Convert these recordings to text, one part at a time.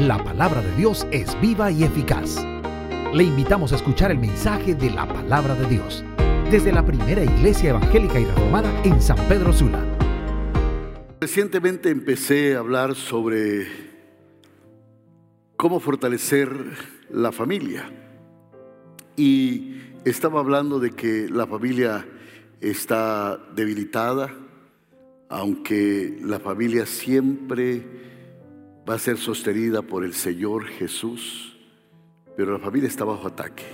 La palabra de Dios es viva y eficaz. Le invitamos a escuchar el mensaje de la palabra de Dios desde la primera iglesia evangélica y reformada en San Pedro Sula. Recientemente empecé a hablar sobre cómo fortalecer la familia y estaba hablando de que la familia está debilitada, aunque la familia siempre va a ser sostenida por el Señor Jesús, pero la familia está bajo ataque.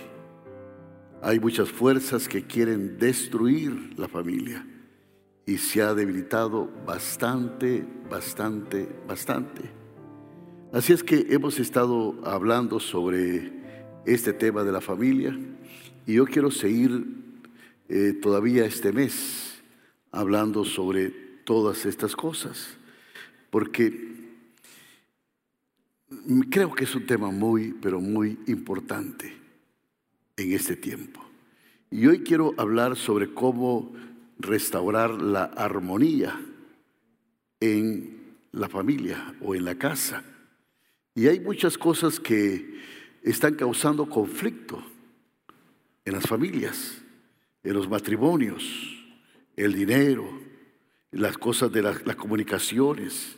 Hay muchas fuerzas que quieren destruir la familia y se ha debilitado bastante, bastante, bastante. Así es que hemos estado hablando sobre este tema de la familia y yo quiero seguir eh, todavía este mes hablando sobre todas estas cosas, porque creo que es un tema muy, pero muy importante en este tiempo. Y hoy quiero hablar sobre cómo restaurar la armonía en la familia o en la casa. Y hay muchas cosas que están causando conflicto en las familias, en los matrimonios, el dinero, las cosas de las, comunicaciones,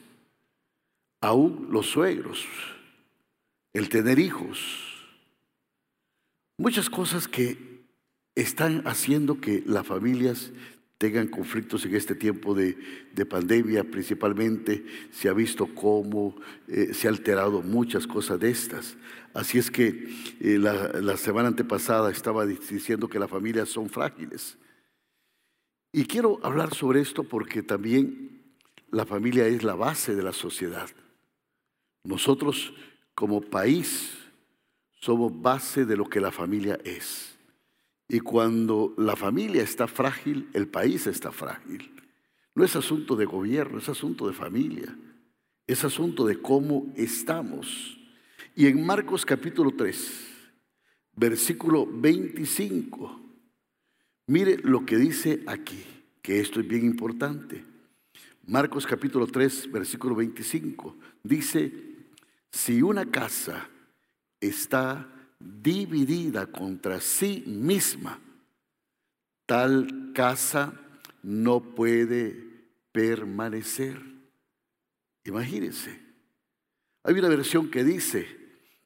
aún los suegros, el tener hijos, muchas cosas que están haciendo que las familias tengan conflictos en este tiempo de, pandemia, principalmente se ha visto cómo eh, se ha alterado muchas cosas de estas. Así es que eh, la, la semana antepasada estaba diciendo que las familias son frágiles. Y quiero hablar sobre esto porque también la familia es la base de la sociedad. Nosotros como país somos base de lo que la familia es. Y cuando la familia está frágil, el país está frágil. No es asunto de gobierno, es asunto de familia. Es asunto de cómo estamos. Y en Marcos capítulo 3, versículo 25, mire lo que dice aquí, que esto es bien importante. Marcos capítulo 3, versículo 25, dice, si una casa está dividida contra sí misma, tal casa no puede permanecer. Imagínense. Hay una versión que dice,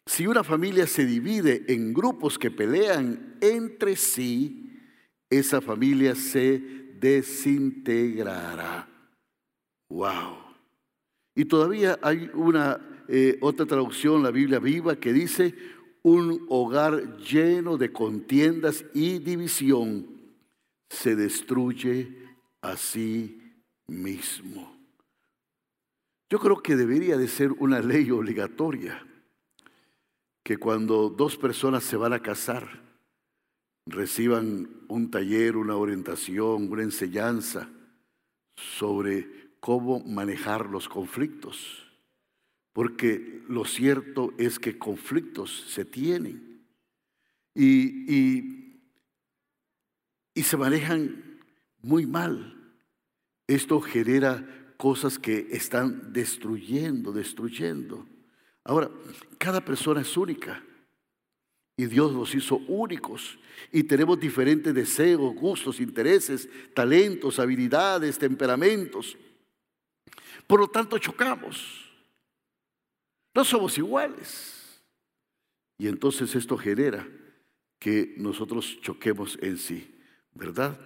si una familia se divide en grupos que pelean entre sí, esa familia se desintegrará. Wow. Y todavía hay una eh, otra traducción, la Biblia viva, que dice, un hogar lleno de contiendas y división se destruye a sí mismo. Yo creo que debería de ser una ley obligatoria que cuando dos personas se van a casar, reciban un taller, una orientación, una enseñanza sobre cómo manejar los conflictos porque lo cierto es que conflictos se tienen y, y, se manejan muy mal. Esto genera cosas que están destruyendo, destruyendo. Ahora, cada persona es única y Dios los hizo únicos y tenemos diferentes deseos, gustos, intereses, talentos, habilidades, temperamentos. Por lo tanto, chocamos. No somos iguales. Y entonces esto genera que nosotros choquemos en sí, ¿verdad?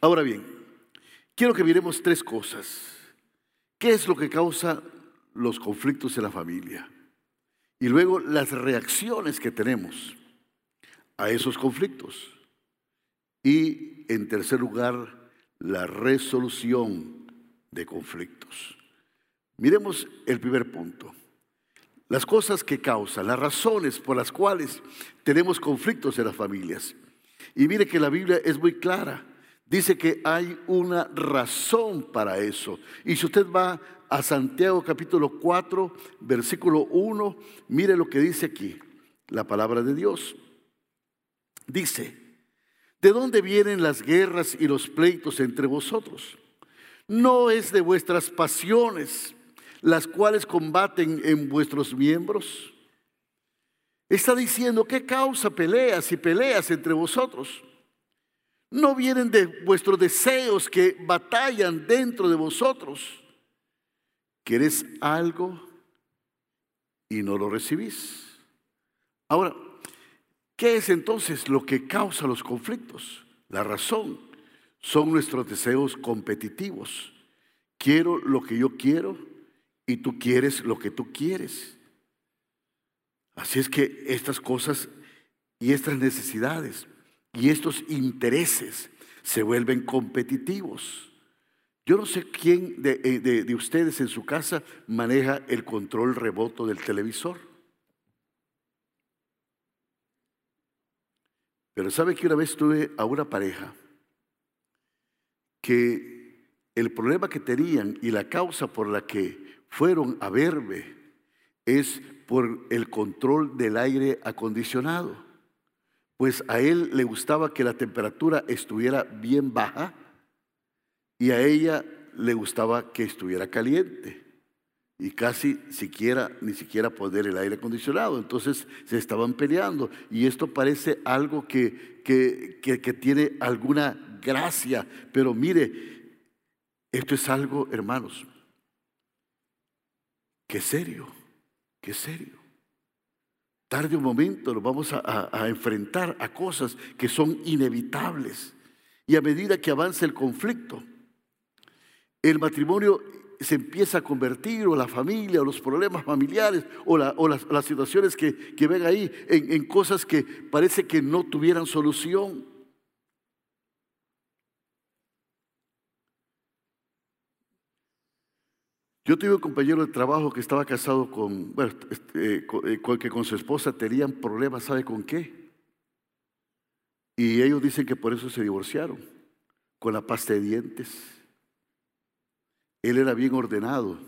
Ahora bien, quiero que miremos tres cosas. ¿Qué es lo que causa los conflictos en la familia? Y luego las reacciones que tenemos a esos conflictos. Y en tercer lugar, la resolución de conflictos. Miremos el primer punto. Las cosas que causan, las razones por las cuales tenemos conflictos en las familias. Y mire que la Biblia es muy clara. Dice que hay una razón para eso. Y si usted va a Santiago capítulo 4, versículo 1, mire lo que dice aquí, la palabra de Dios. Dice, ¿De dónde vienen las guerras y los pleitos entre vosotros? ¿No es de vuestras pasiones las cuales combaten en vuestros miembros? Está diciendo, ¿qué causa peleas y peleas entre vosotros? ¿No vienen de vuestros deseos que batallan dentro de vosotros? ¿Quieres algo y no lo recibís? Ahora, ¿qué es entonces lo que causa los conflictos? La razón son nuestros deseos competitivos. Quiero lo que yo quiero y tú quieres lo que tú quieres. Así es que estas cosas y estas necesidades y estos intereses se vuelven competitivos. Yo no sé quién de, eh, de, ustedes en su casa maneja el control remoto del televisor. Pero sabe que una vez tuve a una pareja que el problema que tenían y la causa por la que fueron a verme es por el control del aire acondicionado. Pues a él le gustaba que la temperatura estuviera bien baja y a ella le gustaba que estuviera caliente y casi siquiera, ni siquiera poner el aire acondicionado. Entonces se estaban peleando y esto parece algo que, que, que, tiene alguna gracia, pero mire, esto es algo, hermanos, que serio, que serio. Tarde un momento nos vamos a, a enfrentar a cosas que son inevitables. Y a medida que avanza el conflicto, el matrimonio se empieza a convertir, o la familia, o los problemas familiares, o, las, situaciones que, ven ahí, en, cosas que parece que no tuvieran solución. Yo tuve un compañero de trabajo que estaba casado con, este, eh, eh, con, que con su esposa tenían problemas, ¿sabe con qué? Y ellos dicen que por eso se divorciaron, con la pasta de dientes. Él era bien ordenado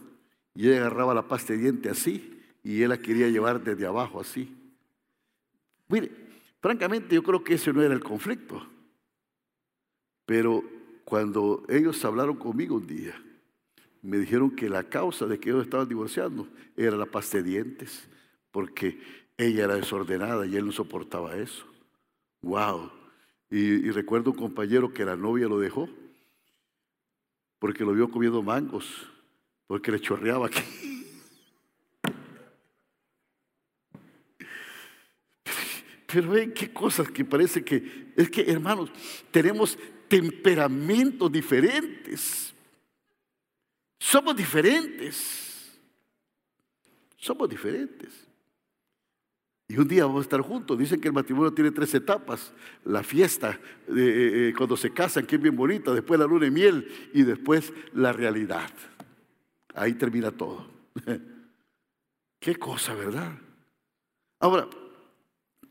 y ella agarraba la pasta de diente así y él la quería llevar desde abajo así. Mire, francamente yo creo que ese no era el conflicto. Pero cuando ellos hablaron conmigo un día, me dijeron que la causa de que ellos estaban divorciando era la pasta de dientes, porque ella era desordenada y él no soportaba eso. ¡Wow! Y, y recuerdo un compañero que la novia lo dejó porque lo vio comiendo mangos, porque le chorreaba aquí. Pero ven qué cosas que parece que, es que hermanos, tenemos temperamentos diferentes. Somos diferentes. Somos diferentes. Y un día vamos a estar juntos. Dicen que el matrimonio tiene tres etapas. La fiesta, eh, eh, eh, cuando se casan, que es bien bonita, después la luna de miel y después la realidad. Ahí termina todo. Qué cosa, ¿verdad? Ahora,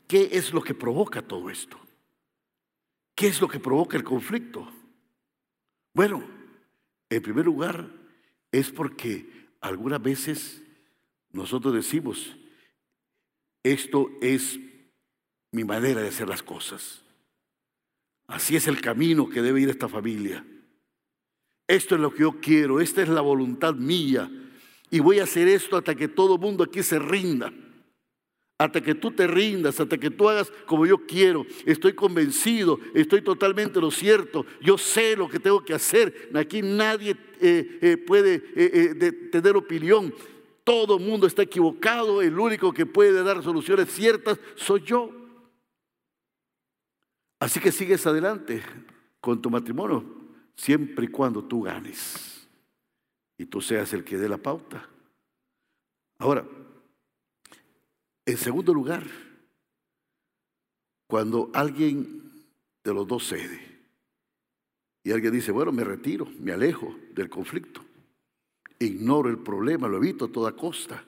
¿qué es lo que provoca todo esto? ¿Qué es lo que provoca el conflicto? Bueno, en primer lugar, es porque algunas veces nosotros decimos, esto es mi manera de hacer las cosas. Así es el camino que debe ir esta familia. Esto es lo que yo quiero, esta es la voluntad mía. Y voy a hacer esto hasta que todo el mundo aquí se rinda. Hasta que tú te rindas, hasta que tú hagas como yo quiero. Estoy convencido, estoy totalmente lo cierto. Yo sé lo que tengo que hacer. Aquí nadie eh, eh, puede eh, tener opinión. Todo el mundo está equivocado, el único que puede dar soluciones ciertas soy yo. Así que sigues adelante con tu matrimonio, siempre y cuando tú ganes y tú seas el que dé la pauta. Ahora, en segundo lugar, cuando alguien de los dos cede y alguien dice, bueno, me retiro, me alejo del conflicto ignoro el problema, lo evito a toda costa.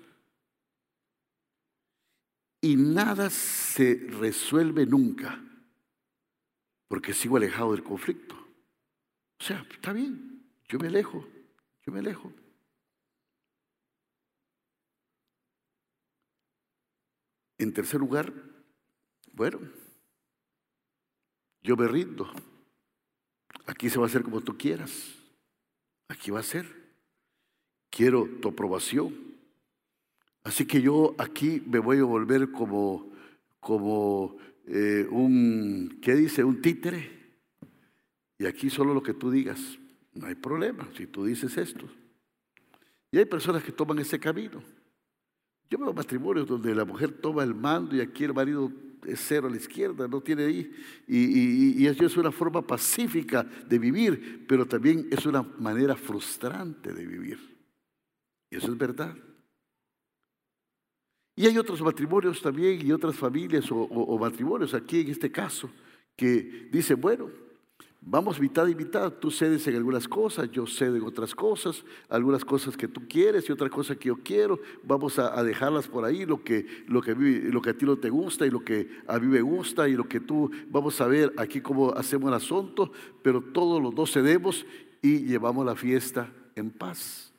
Y nada se resuelve nunca, porque sigo alejado del conflicto. O sea, está bien, yo me alejo, yo me alejo. En tercer lugar, bueno, yo me rindo. Aquí se va a hacer como tú quieras. Aquí va a ser. Quiero tu aprobación. Así que yo aquí me voy a volver como, como eh, un, ¿qué dice? Un títere. Y aquí solo lo que tú digas. No hay problema si tú dices esto. Y hay personas que toman ese camino. Yo veo matrimonios donde la mujer toma el mando y aquí el marido es cero a la izquierda, no tiene ahí. Y, eso es una forma pacífica de vivir, pero también es una manera frustrante de vivir. Y eso es verdad. Y hay otros matrimonios también y otras familias o matrimonios aquí en este caso que dicen, bueno, Vamos mitad y mitad. Tú cedes en algunas cosas, yo cedo en otras cosas, algunas cosas que tú quieres y otras cosas que yo quiero. Vamos a, dejarlas por ahí, lo que, lo, que, lo que a ti no te gusta y lo que a mí me gusta y lo que tú. Vamos a ver aquí cómo hacemos el asunto, pero todos los dos cedemos y llevamos la fiesta en paz.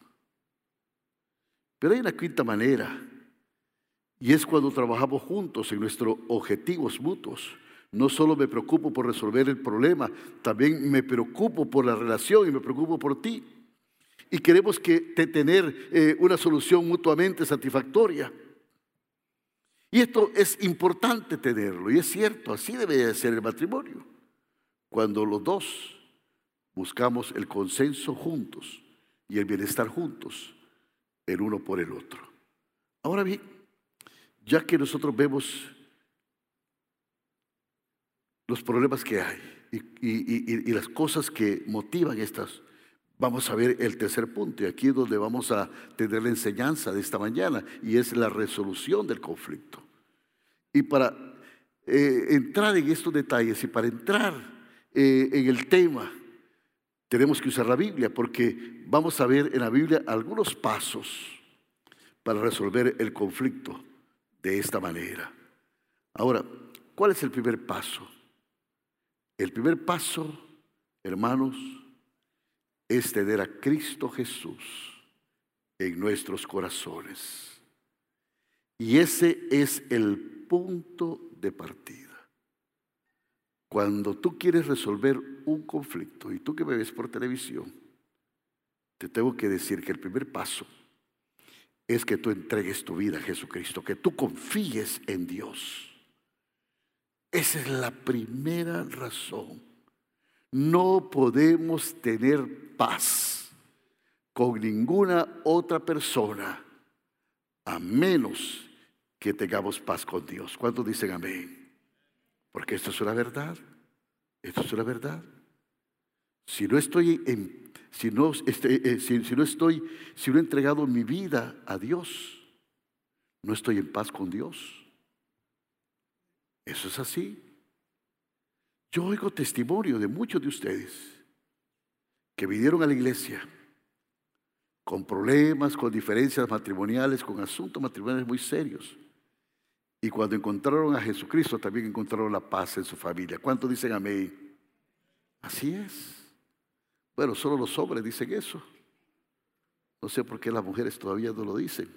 Pero hay una quinta manera, y es cuando trabajamos juntos en nuestros objetivos mutuos. No solo me preocupo por resolver el problema, también me preocupo por la relación y me preocupo por ti. Y queremos que tener eh, una solución mutuamente satisfactoria. Y esto es importante tenerlo, y es cierto, así debe ser el matrimonio. Cuando los dos buscamos el consenso juntos y el bienestar juntos, el uno por el otro. Ahora bien, ya que nosotros vemos los problemas que hay y, las cosas que motivan estas. Vamos a ver el tercer punto y aquí es donde vamos a tener la enseñanza de esta mañana y es la resolución del conflicto. Y para eh, entrar en estos detalles y para entrar eh, en el tema, tenemos que usar la Biblia porque vamos a ver en la Biblia algunos pasos para resolver el conflicto de esta manera. Ahora, ¿cuál es el primer paso? El primer paso, hermanos, es tener a Cristo Jesús en nuestros corazones. Y ese es el punto de partida. Cuando tú quieres resolver un conflicto, y tú que me ves por televisión, te tengo que decir que el primer paso es que tú entregues tu vida a Jesucristo, que tú confíes en Dios. Esa es la primera razón. No podemos tener paz con ninguna otra persona a menos que tengamos paz con Dios. ¿Cuántos dicen amén? Porque esto es una verdad. Esto es una verdad. Si no estoy en, si no, este, eh, si no estoy, si no he entregado mi vida a Dios, no estoy en paz con Dios. Eso es así. Yo oigo testimonio de muchos de ustedes que vinieron a la iglesia con problemas, con diferencias matrimoniales, con asuntos matrimoniales muy serios. Y cuando encontraron a Jesucristo también encontraron la paz en su familia. ¿Cuántos dicen amén? Así es. Bueno, solo los hombres dicen eso. No sé por qué las mujeres todavía no lo dicen.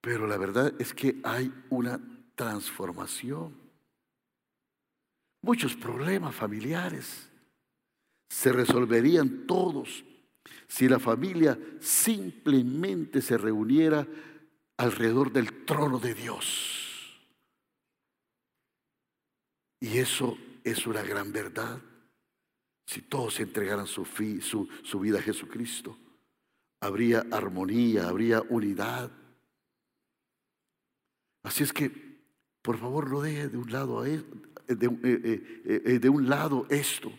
Pero la verdad es que hay una transformación. Muchos problemas familiares se resolverían todos si la familia simplemente se reuniera alrededor del trono de Dios. Y eso es una gran verdad. Si todos entregaran su, su, su vida a Jesucristo, habría armonía, habría unidad. Así es que por favor, no deje de un lado, e, de, eh, eh, eh, de un lado esto,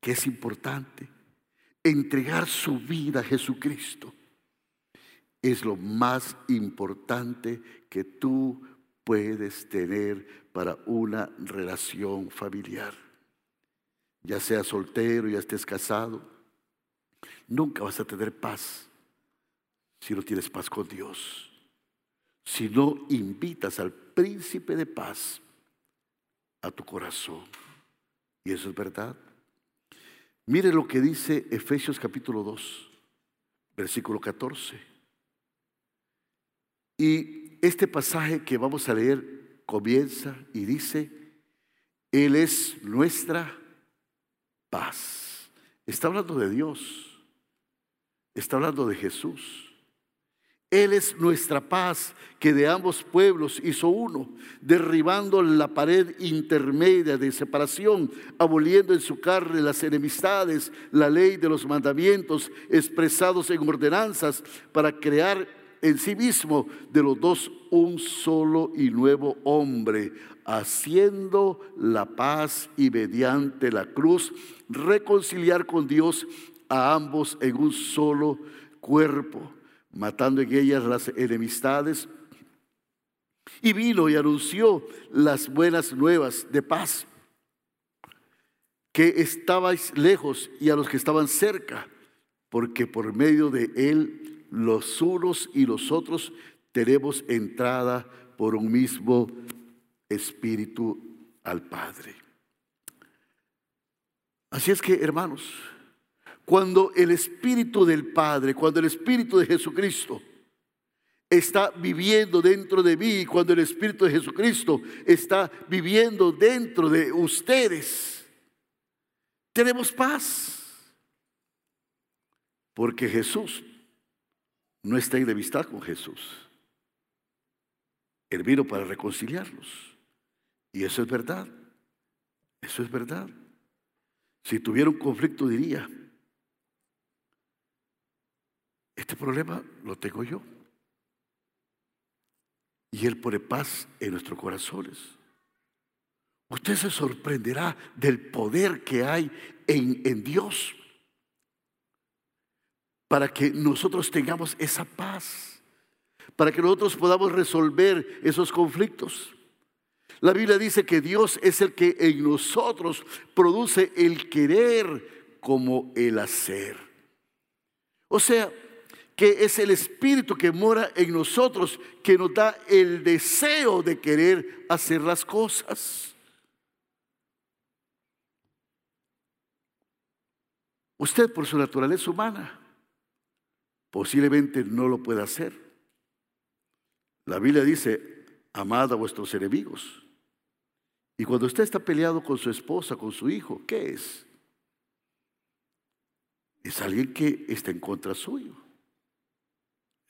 que es importante. Entregar su vida a Jesucristo es lo más importante que tú puedes tener para una relación familiar. Ya seas soltero, ya estés casado, nunca vas a tener paz si no tienes paz con Dios. Si no invitas al príncipe de paz a tu corazón. Y eso es verdad. Mire lo que dice Efesios capítulo 2, versículo 14. Y este pasaje que vamos a leer comienza y dice, Él es nuestra paz. Está hablando de Dios. Está hablando de Jesús. Él es nuestra paz que de ambos pueblos hizo uno, derribando la pared intermedia de separación, aboliendo en su carne las enemistades, la ley de los mandamientos expresados en ordenanzas para crear en sí mismo de los dos un solo y nuevo hombre, haciendo la paz y mediante la cruz reconciliar con Dios a ambos en un solo cuerpo matando en ellas las enemistades. Y vino y anunció las buenas nuevas de paz, que estabais lejos y a los que estaban cerca, porque por medio de él los unos y los otros tenemos entrada por un mismo espíritu al Padre. Así es que, hermanos, cuando el Espíritu del Padre, cuando el Espíritu de Jesucristo está viviendo dentro de mí, cuando el Espíritu de Jesucristo está viviendo dentro de ustedes, tenemos paz. Porque Jesús no está en enemistad con Jesús. Él vino para reconciliarlos. Y eso es verdad. Eso es verdad. Si tuviera un conflicto diría, este problema lo tengo yo. Y Él pone paz en nuestros corazones. Usted se sorprenderá del poder que hay en, en Dios para que nosotros tengamos esa paz, para que nosotros podamos resolver esos conflictos. La Biblia dice que Dios es el que en nosotros produce el querer como el hacer. O sea, que es el Espíritu que mora en nosotros, que nos da el deseo de querer hacer las cosas. Usted por su naturaleza humana posiblemente no lo pueda hacer. La Biblia dice, amad a vuestros enemigos. Y cuando usted está peleado con su esposa, con su hijo, ¿qué es? Es alguien que está en contra suyo.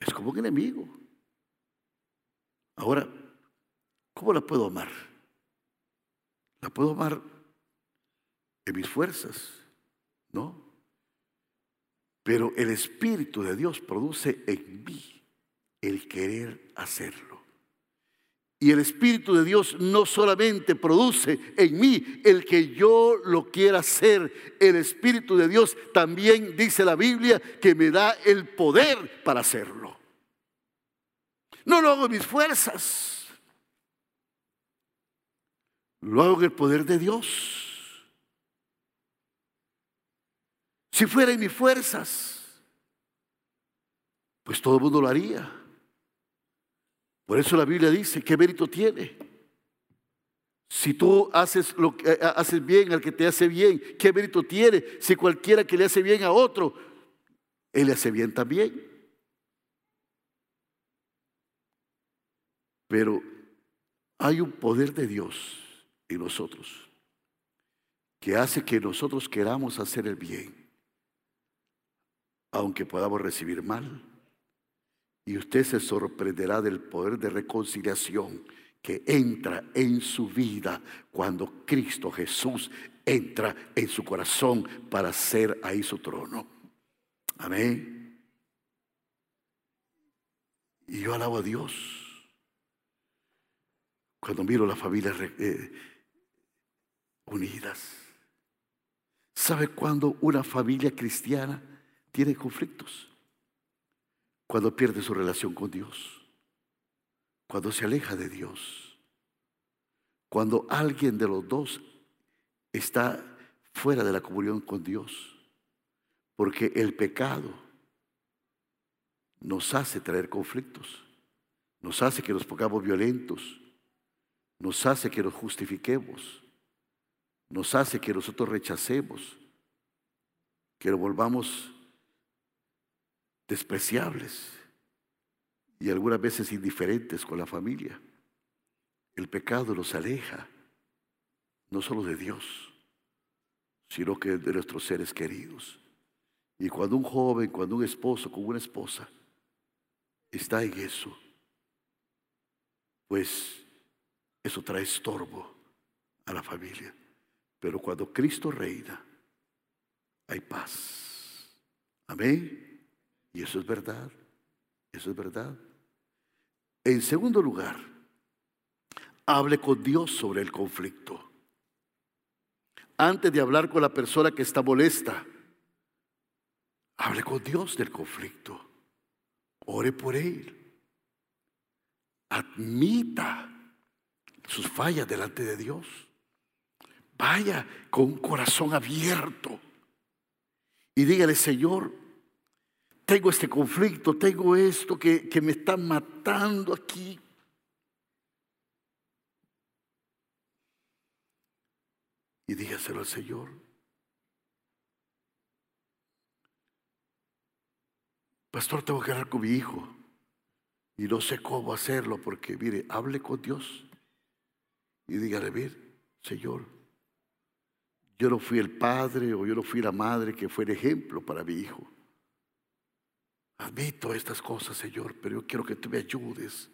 Es como un enemigo. Ahora, ¿cómo la puedo amar? La puedo amar en mis fuerzas, ¿no? Pero el Espíritu de Dios produce en mí el querer hacerlo. Y el Espíritu de Dios no solamente produce en mí el que yo lo quiera hacer, el Espíritu de Dios también dice la Biblia que me da el poder para hacerlo. No lo hago en mis fuerzas, lo hago en el poder de Dios. Si fuera en mis fuerzas, pues todo el mundo lo haría. Por eso la Biblia dice, ¿qué mérito tiene? Si tú haces, lo que, eh, haces bien al que te hace bien, ¿qué mérito tiene? Si cualquiera que le hace bien a otro, él le hace bien también. Pero hay un poder de Dios en nosotros que hace que nosotros queramos hacer el bien, aunque podamos recibir mal. Y usted se sorprenderá del poder de reconciliación que entra en su vida cuando Cristo Jesús entra en su corazón para hacer ahí su trono. Amén. Y yo alabo a Dios cuando miro las familias eh, unidas. ¿Sabe cuándo una familia cristiana tiene conflictos? cuando pierde su relación con Dios, cuando se aleja de Dios, cuando alguien de los dos está fuera de la comunión con Dios, porque el pecado nos hace traer conflictos, nos hace que nos pongamos violentos, nos hace que nos justifiquemos, nos hace que nosotros rechacemos, que lo volvamos despreciables y algunas veces indiferentes con la familia. El pecado los aleja no solo de Dios, sino que de nuestros seres queridos. Y cuando un joven, cuando un esposo con una esposa está en eso, pues eso trae estorbo a la familia. Pero cuando Cristo reina, hay paz. Amén. Y eso es verdad. Eso es verdad. En segundo lugar, hable con Dios sobre el conflicto. Antes de hablar con la persona que está molesta, hable con Dios del conflicto. Ore por él. Admita sus fallas delante de Dios. Vaya con un corazón abierto y dígale, Señor, tengo este conflicto, tengo esto que, que me está matando aquí. Y dígaselo al Señor. Pastor, tengo que hablar con mi hijo. Y no sé cómo hacerlo porque, mire, hable con Dios. Y dígale, ver, Señor, yo no fui el padre o yo no fui la madre que fue el ejemplo para mi hijo. Admito estas cosas, Señor, pero yo quiero que tú me ayudes,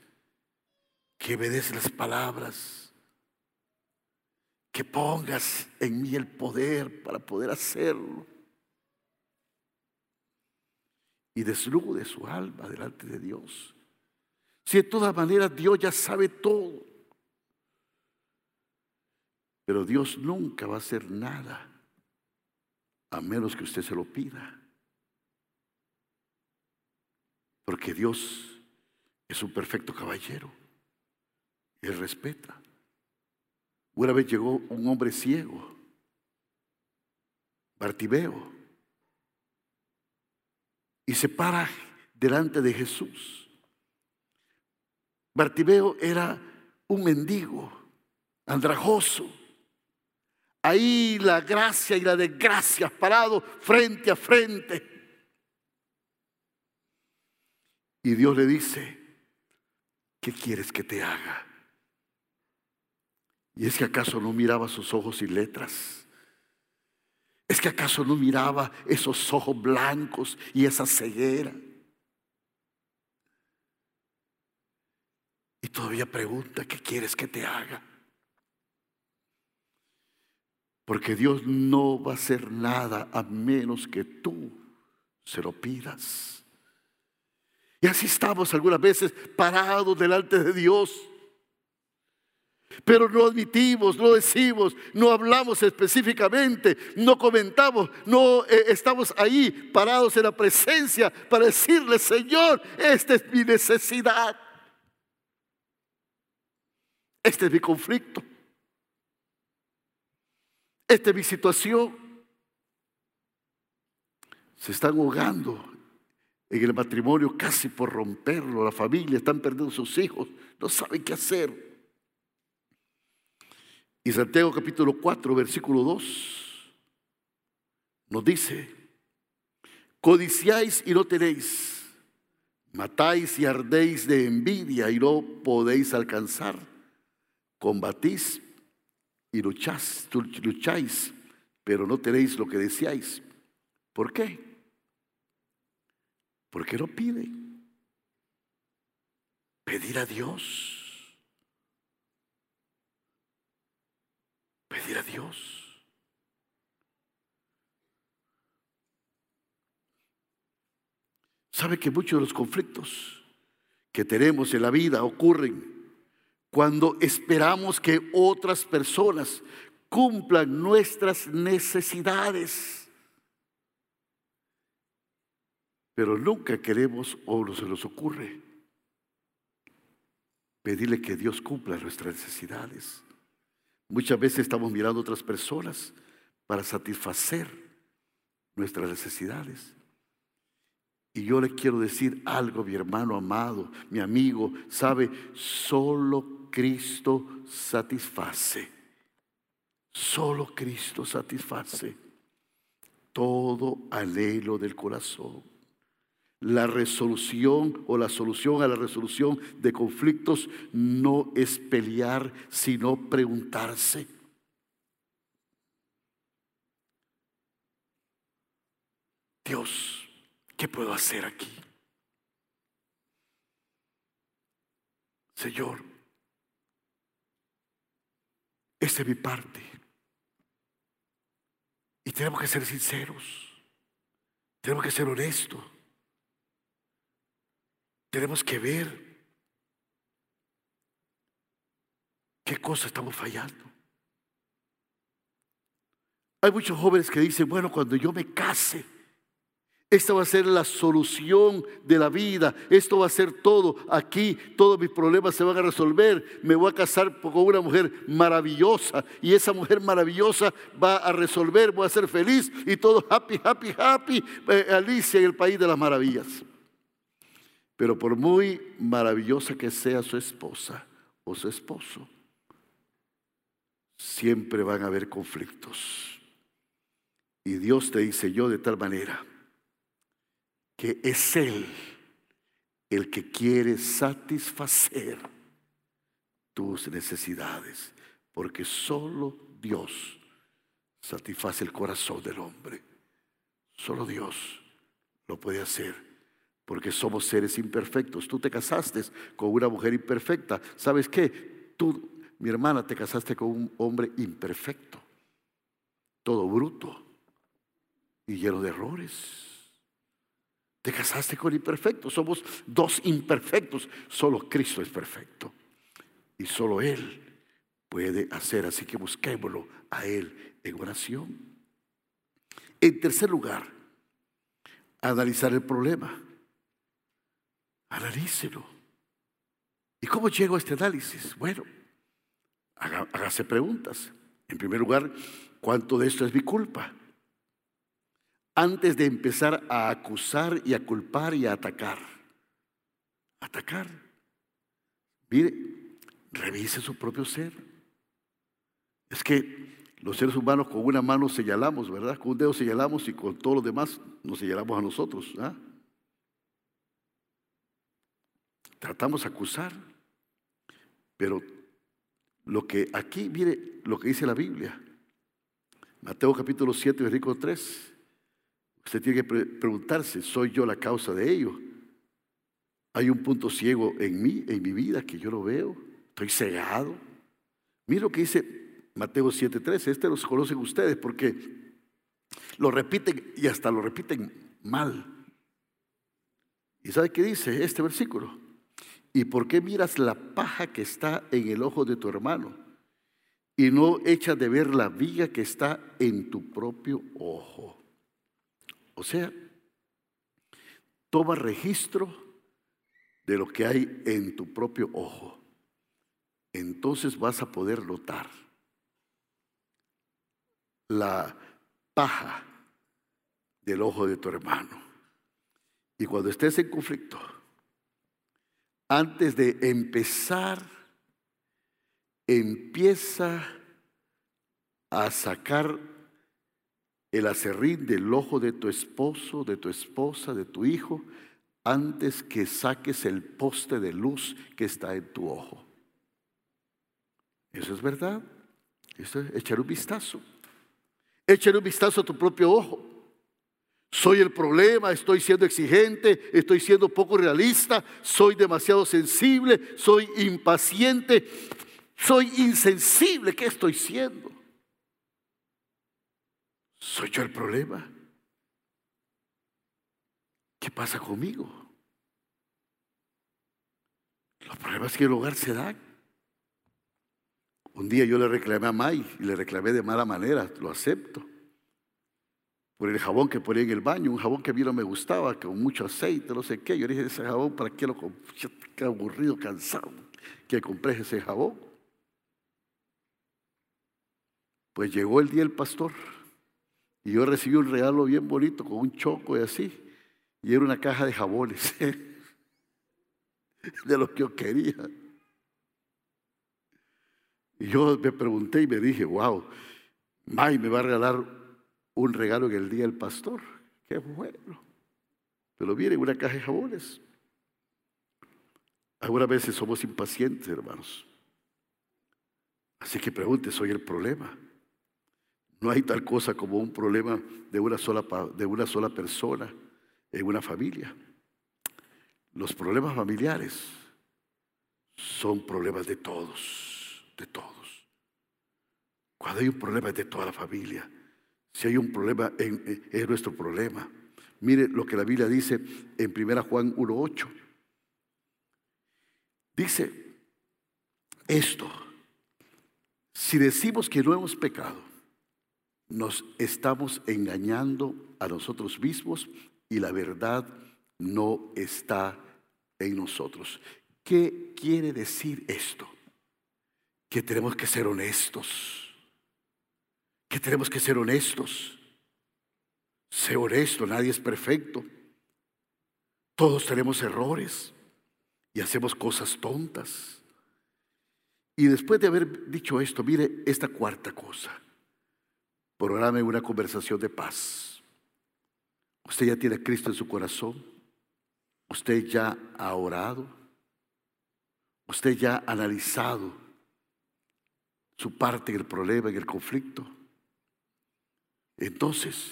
que me las palabras, que pongas en mí el poder para poder hacerlo. Y desnude su alma delante de Dios. Si de todas maneras Dios ya sabe todo. Pero Dios nunca va a hacer nada a menos que usted se lo pida. Porque Dios es un perfecto caballero. Él respeta. Una vez llegó un hombre ciego, Bartimeo, y se para delante de Jesús. Bartimeo era un mendigo, andrajoso. Ahí la gracia y la desgracia parado frente a frente. Y Dios le dice, ¿qué quieres que te haga? ¿Y es que acaso no miraba sus ojos y letras? ¿Es que acaso no miraba esos ojos blancos y esa ceguera? Y todavía pregunta, ¿qué quieres que te haga? Porque Dios no va a hacer nada a menos que tú se lo pidas. Y así estamos algunas veces parados delante de Dios. Pero no admitimos, no decimos, no hablamos específicamente, no comentamos, no eh, estamos ahí parados en la presencia para decirle, Señor, esta es mi necesidad. Este es mi conflicto. Esta es mi situación. Se están ahogando en el matrimonio casi por romperlo, la familia, están perdiendo sus hijos, no saben qué hacer. Y Santiago capítulo 4, versículo 2, nos dice, codiciáis y no tenéis, matáis y ardéis de envidia y no podéis alcanzar, combatís y lucháis, lucháis pero no tenéis lo que deseáis. ¿Por qué? ¿Por qué no pide? Pedir a Dios. Pedir a Dios. ¿Sabe que muchos de los conflictos que tenemos en la vida ocurren cuando esperamos que otras personas cumplan nuestras necesidades? Pero nunca queremos o no se nos ocurre pedirle que Dios cumpla nuestras necesidades. Muchas veces estamos mirando a otras personas para satisfacer nuestras necesidades. Y yo le quiero decir algo, mi hermano amado, mi amigo, sabe, solo Cristo satisface. Solo Cristo satisface todo anhelo del corazón la resolución o la solución a la resolución de conflictos no es pelear, sino preguntarse. Dios, ¿qué puedo hacer aquí? Señor, esa es mi parte. Y tenemos que ser sinceros, tenemos que ser honestos. Tenemos que ver qué cosa estamos fallando. Hay muchos jóvenes que dicen, bueno, cuando yo me case, esta va a ser la solución de la vida. Esto va a ser todo. Aquí todos mis problemas se van a resolver. Me voy a casar con una mujer maravillosa y esa mujer maravillosa va a resolver, voy a ser feliz y todo happy, happy, happy. Eh, Alicia en el país de las maravillas. Pero por muy maravillosa que sea su esposa o su esposo, siempre van a haber conflictos. Y Dios te dice yo de tal manera que es Él el que quiere satisfacer tus necesidades, porque solo Dios satisface el corazón del hombre. Solo Dios lo puede hacer, porque somos seres imperfectos. Tú te casaste con una mujer imperfecta. ¿Sabes qué? Tú, mi hermana, te casaste con un hombre imperfecto, todo bruto y lleno de errores. Te casaste con imperfectos. Somos dos imperfectos. Solo Cristo es perfecto. Y solo Él puede hacer. Así que busquémoslo a Él en oración. En tercer lugar, analizar el problema. Analícelo. ¿Y cómo llego a este análisis? Bueno, hágase preguntas. En primer lugar, ¿cuánto de esto es mi culpa? antes de empezar a acusar y a culpar y a atacar. Atacar. Mire, revise su propio ser. Es que los seres humanos con una mano señalamos, ¿verdad? Con un dedo señalamos y con todos los demás nos señalamos a nosotros. ¿ah? Tratamos de acusar, pero lo que aquí, mire lo que dice la Biblia. Mateo capítulo 7, versículo 3. Usted tiene que preguntarse, ¿soy yo la causa de ello? ¿Hay un punto ciego en mí, en mi vida, que yo lo veo? ¿Estoy cegado? Mira lo que dice Mateo 7:13. Este lo conocen ustedes porque lo repiten y hasta lo repiten mal. ¿Y sabe qué dice este versículo? ¿Y por qué miras la paja que está en el ojo de tu hermano y no echas de ver la viga que está en tu propio ojo? O sea, toma registro de lo que hay en tu propio ojo. Entonces vas a poder notar la paja del ojo de tu hermano. Y cuando estés en conflicto, antes de empezar, empieza a sacar el acerrín del ojo de tu esposo, de tu esposa, de tu hijo, antes que saques el poste de luz que está en tu ojo. Eso es verdad. Eso es echar un vistazo. Echar un vistazo a tu propio ojo. Soy el problema, estoy siendo exigente, estoy siendo poco realista, soy demasiado sensible, soy impaciente, soy insensible. ¿Qué estoy siendo? ¿Soy yo el problema? ¿Qué pasa conmigo? Los problemas que en el hogar se dan. Un día yo le reclamé a May y le reclamé de mala manera, lo acepto. Por el jabón que ponía en el baño, un jabón que a mí no me gustaba, con mucho aceite, no sé qué. Yo dije, ese jabón, ¿para qué lo compré? Qué aburrido, cansado que compré ese jabón. Pues llegó el día del pastor y yo recibí un regalo bien bonito con un choco y así. Y era una caja de jabones. de lo que yo quería. Y yo me pregunté y me dije, wow, May me va a regalar un regalo en el día del pastor. Qué bueno. Pero viene una caja de jabones. Algunas veces somos impacientes, hermanos. Así que pregunte, ¿soy el problema? No hay tal cosa como un problema de una sola, de una sola persona en una familia. Los problemas familiares son problemas de todos, de todos. Cuando hay un problema es de toda la familia. Si hay un problema, es nuestro problema. Mire lo que la Biblia dice en 1 Juan 1.8. Dice esto, si decimos que no hemos pecado, nos estamos engañando a nosotros mismos y la verdad no está en nosotros. ¿Qué quiere decir esto? Que tenemos que ser honestos. Que tenemos que ser honestos. Sé honesto, nadie es perfecto. Todos tenemos errores y hacemos cosas tontas. Y después de haber dicho esto, mire esta cuarta cosa. Programe una conversación de paz. Usted ya tiene a Cristo en su corazón. Usted ya ha orado. Usted ya ha analizado su parte en el problema, en el conflicto. Entonces,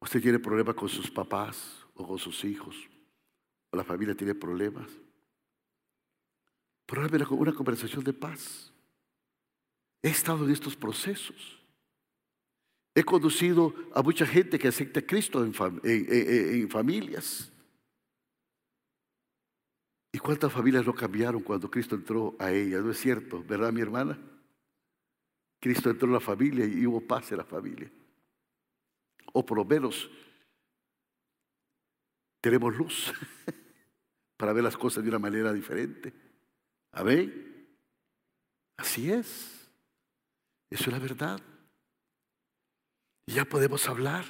usted tiene problemas con sus papás o con sus hijos, o la familia tiene problemas. Programe una conversación de paz. He estado en estos procesos. He conducido a mucha gente que acepta a Cristo en, familias. ¿Y cuántas familias no cambiaron cuando Cristo entró a ella? ¿No es cierto? ¿Verdad, mi hermana? Cristo entró en la familia y hubo paz en la familia. O por lo menos tenemos luz para ver las cosas de una manera diferente. Amén. Así es. Eso es la verdad. Y ya podemos hablar.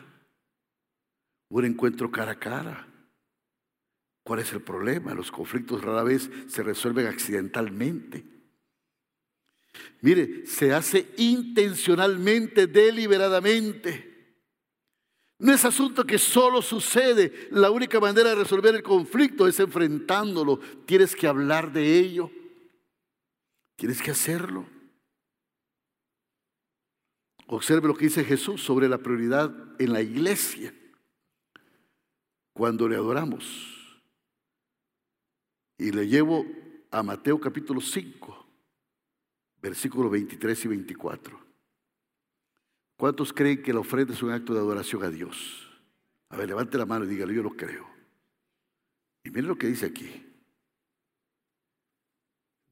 Un encuentro cara a cara. ¿Cuál es el problema? Los conflictos rara vez se resuelven accidentalmente. Mire, se hace intencionalmente, deliberadamente. No es asunto que solo sucede. La única manera de resolver el conflicto es enfrentándolo. Tienes que hablar de ello. Tienes que hacerlo. Observe lo que dice Jesús sobre la prioridad en la iglesia cuando le adoramos. Y le llevo a Mateo capítulo 5, versículos 23 y 24. ¿Cuántos creen que la ofrenda es un acto de adoración a Dios? A ver, levante la mano y dígale, yo lo creo. Y miren lo que dice aquí.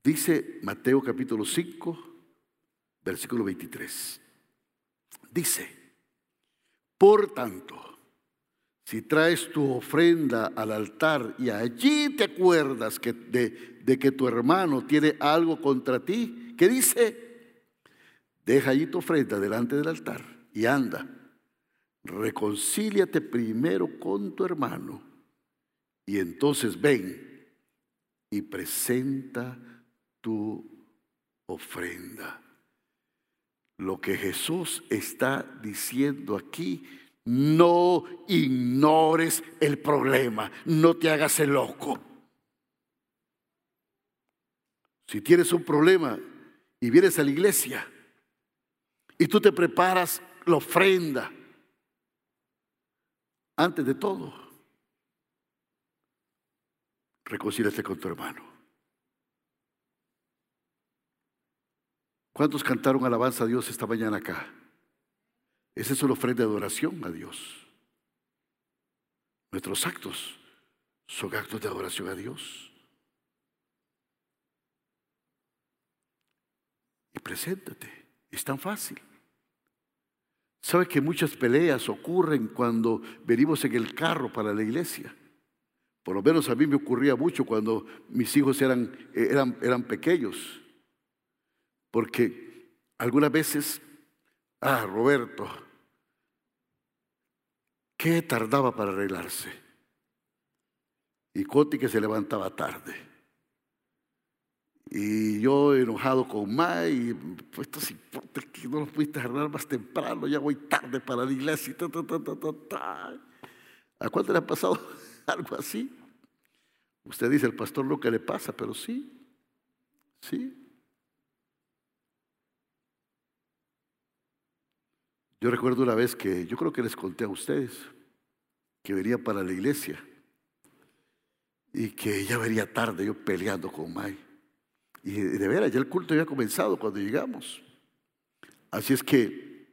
Dice Mateo capítulo 5, versículo 23. Dice, por tanto, si traes tu ofrenda al altar y allí te acuerdas que de, de, que tu hermano tiene algo contra ti, ¿qué dice? Deja allí tu ofrenda delante del altar y anda. Reconcíliate primero con tu hermano y entonces ven y presenta tu ofrenda. Lo que Jesús está diciendo aquí no ignores el problema, no te hagas el loco. Si tienes un problema y vienes a la iglesia y tú te preparas la ofrenda, antes de todo, reconcíliate con tu hermano. ¿Cuántos cantaron alabanza a Dios esta mañana acá? Esa es una ofrenda de adoración a Dios. Nuestros actos son actos de adoración a Dios. Y preséntate. Es tan fácil. ¿Sabe que muchas peleas ocurren cuando venimos en el carro para la iglesia? Por lo menos a mí me ocurría mucho cuando mis hijos eran, eran, eran pequeños. Porque algunas veces Ah, Roberto, ¿qué tardaba para arreglarse? Y Coti que se levantaba tarde. Y yo enojado con May, pues esto sí, que no lo pudiste arreglar más temprano, ya voy tarde para la iglesia. ¿A cuánto le ha pasado algo así? Usted dice, el pastor lo que le pasa, pero sí, sí. Yo recuerdo una vez que, yo creo que les conté a ustedes, que venía para la iglesia y que ya venía tarde yo peleando con May. Y de veras, ya el culto había comenzado cuando llegamos. Así es que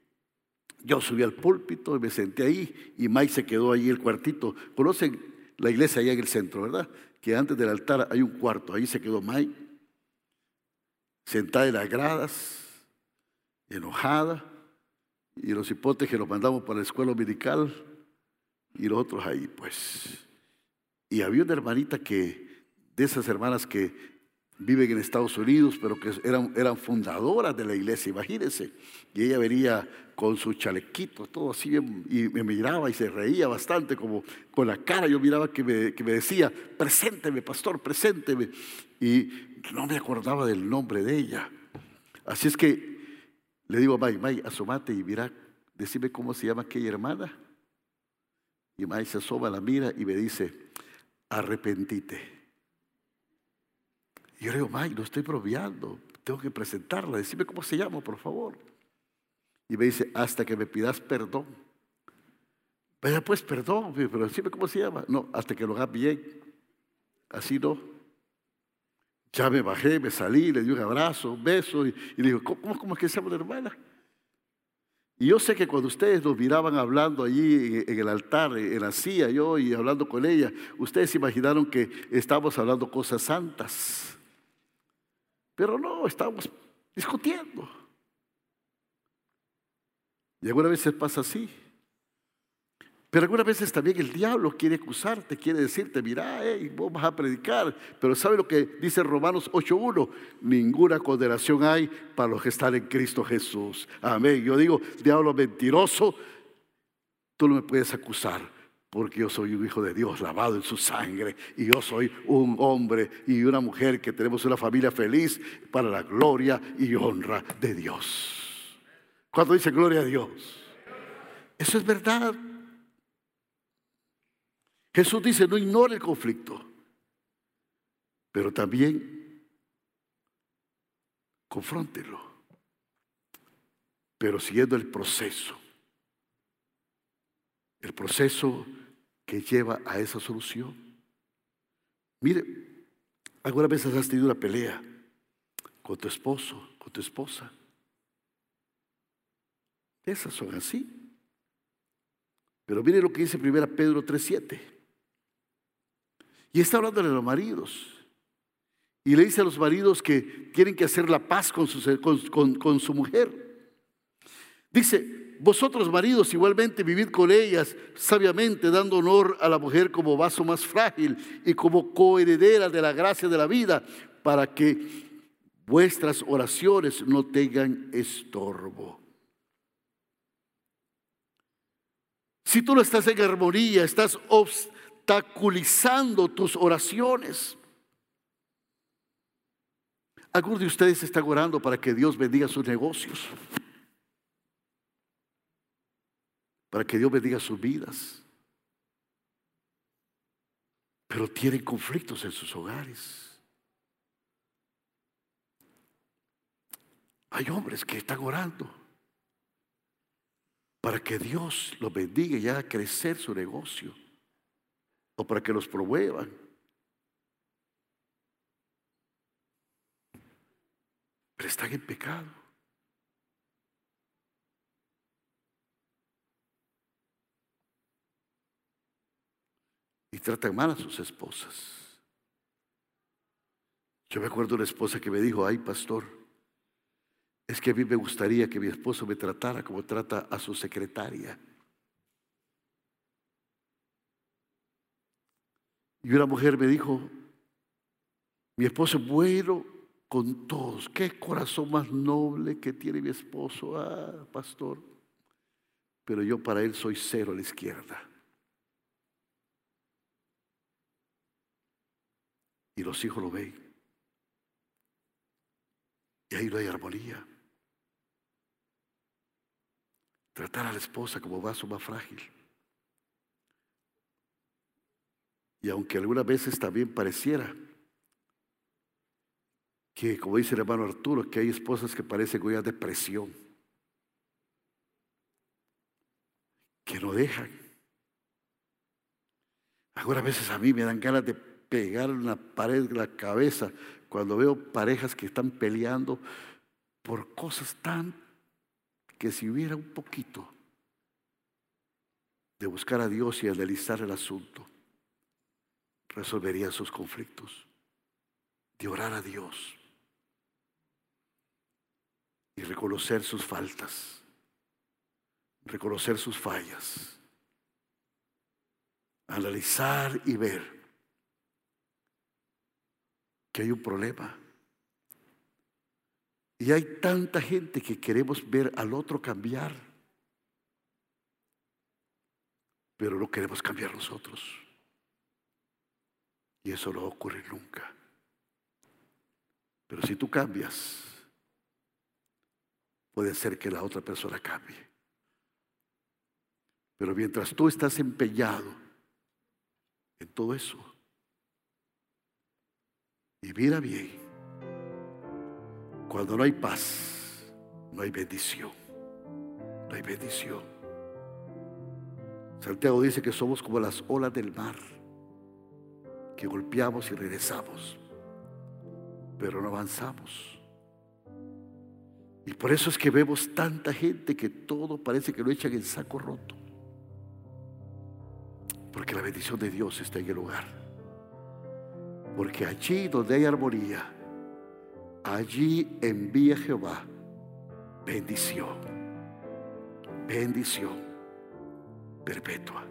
yo subí al púlpito y me senté ahí y May se quedó ahí el cuartito. ¿Conocen la iglesia allá en el centro, verdad? Que antes del altar hay un cuarto. Ahí se quedó May, sentada en las gradas, enojada y los hipotes que los mandamos para la escuela medical y los otros ahí, pues. Y había una hermanita que, de esas hermanas que viven en Estados Unidos, pero que eran, eran fundadoras de la iglesia, imagínense. Y ella venía con su chalequito, todo así, y me miraba y se reía bastante, como con la cara. Yo miraba que me, que me decía, presénteme, pastor, presénteme. Y no me acordaba del nombre de ella. Así es que le digo a May, May, asomate y mira, decime cómo se llama aquella hermana. Y May se asoma, la mira y me dice, arrepentite. Y yo le digo, May, no estoy bromeando, tengo que presentarla, decime cómo se llama, por favor. Y me dice, hasta que me pidas perdón. Vaya pues, perdón, pero decime cómo se llama. No, hasta que lo hagas bien. Así no. Ya me bajé, me salí, le di un abrazo, un beso y, le digo, ¿cómo, ¿cómo, es que se llama la hermana? Y yo sé que cuando ustedes nos miraban hablando allí en, el altar, en la silla, yo y hablando con ella, ustedes imaginaron que estábamos hablando cosas santas. Pero no, estábamos discutiendo. Y algunas veces pasa así. Pero algunas veces también el diablo quiere acusarte, quiere decirte, mira, hey, vos vas a predicar. Pero ¿sabe lo que dice Romanos 8.1? Ninguna condenación hay para los que están en Cristo Jesús. Amén. Yo digo, diablo mentiroso, tú no me puedes acusar porque yo soy un hijo de Dios lavado en su sangre y yo soy un hombre y una mujer que tenemos una familia feliz para la gloria y honra de Dios. Cuando dice gloria a Dios, eso es verdad. Jesús dice, no ignore el conflicto, pero también confróntelo, pero siguiendo el proceso. El proceso que lleva a esa solución. Mire, algunas veces has tenido una pelea con tu esposo, con tu esposa. Esas son así. Pero mire lo que dice 1 Pedro 3:7. Y está hablando de los maridos. Y le dice a los maridos que tienen que hacer la paz con su, con, su mujer. Dice, vosotros maridos igualmente vivid con ellas sabiamente, dando honor a la mujer como vaso más frágil y como coheredera de la gracia de la vida, para que vuestras oraciones no tengan estorbo. Si tú no estás en armonía, estás obstaculizando tus oraciones. Algunos de ustedes están orando para que Dios bendiga sus negocios, para que Dios bendiga sus vidas, pero tienen conflictos en sus hogares. Hay hombres que están orando para que Dios los bendiga y haga crecer su negocio o para que los promuevan. Pero están en pecado. Y tratan mal a sus esposas. Yo me acuerdo de una esposa que me dijo, ay pastor, es que a mí me gustaría que mi esposo me tratara como trata a su secretaria. Y una mujer me dijo, mi esposo es bueno con todos. Qué corazón más noble que tiene mi esposo, ah, pastor. Pero yo para él soy cero a la izquierda. Y los hijos lo ven. Y ahí no hay armonía. Tratar a la esposa como vaso más frágil. Y aunque algunas veces también pareciera que, como dice el hermano Arturo, que hay esposas que parecen con una depresión. que no dejan. Ahora a veces a mí me dan ganas de pegar una pared en la cabeza cuando veo parejas que están peleando por cosas tan que si hubiera un poquito de buscar a Dios y analizar el asunto, resolverían sus conflictos, de orar a Dios y reconocer sus faltas, reconocer sus fallas, analizar y ver que hay un problema. Y hay tanta gente que queremos ver al otro cambiar, pero no queremos cambiar nosotros. Y eso no ocurrir nunca. Pero si tú cambias, puede ser que la otra persona cambie. Pero mientras tú estás empeñado en todo eso, y mira bien, cuando no hay paz, no hay bendición. No hay bendición. Santiago dice que somos como las olas del mar, que golpeamos y regresamos, pero no avanzamos. Y por eso es que vemos tanta gente que todo parece que lo echan en saco roto. Porque la bendición de Dios está en el lugar. Porque allí donde hay armonía, allí envía Jehová bendición, bendición perpetua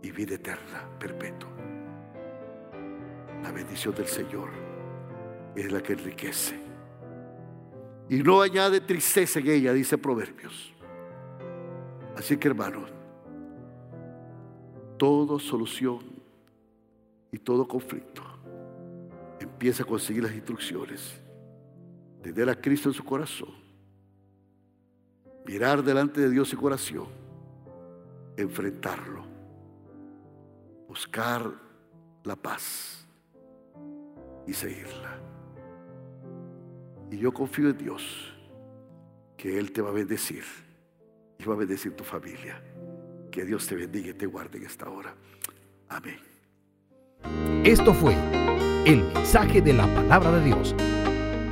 y vida eterna perpetua. La bendición del Señor es la que enriquece. Y no añade tristeza en ella, dice Proverbios. Así que hermanos, toda solución y todo conflicto empieza a conseguir las instrucciones, tener a Cristo en su corazón, mirar delante de Dios en corazón, enfrentarlo, buscar la paz y seguirla. Y yo confío en Dios que Él te va a bendecir y va a bendecir tu familia. Que Dios te bendiga y te guarde en esta hora. Amén. Esto fue el mensaje de la palabra de Dios.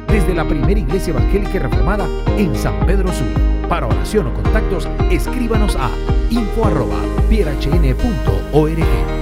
Desde la primera iglesia evangélica reformada en San Pedro Sur. Para oración o contactos, escríbanos a info.pierhn.org.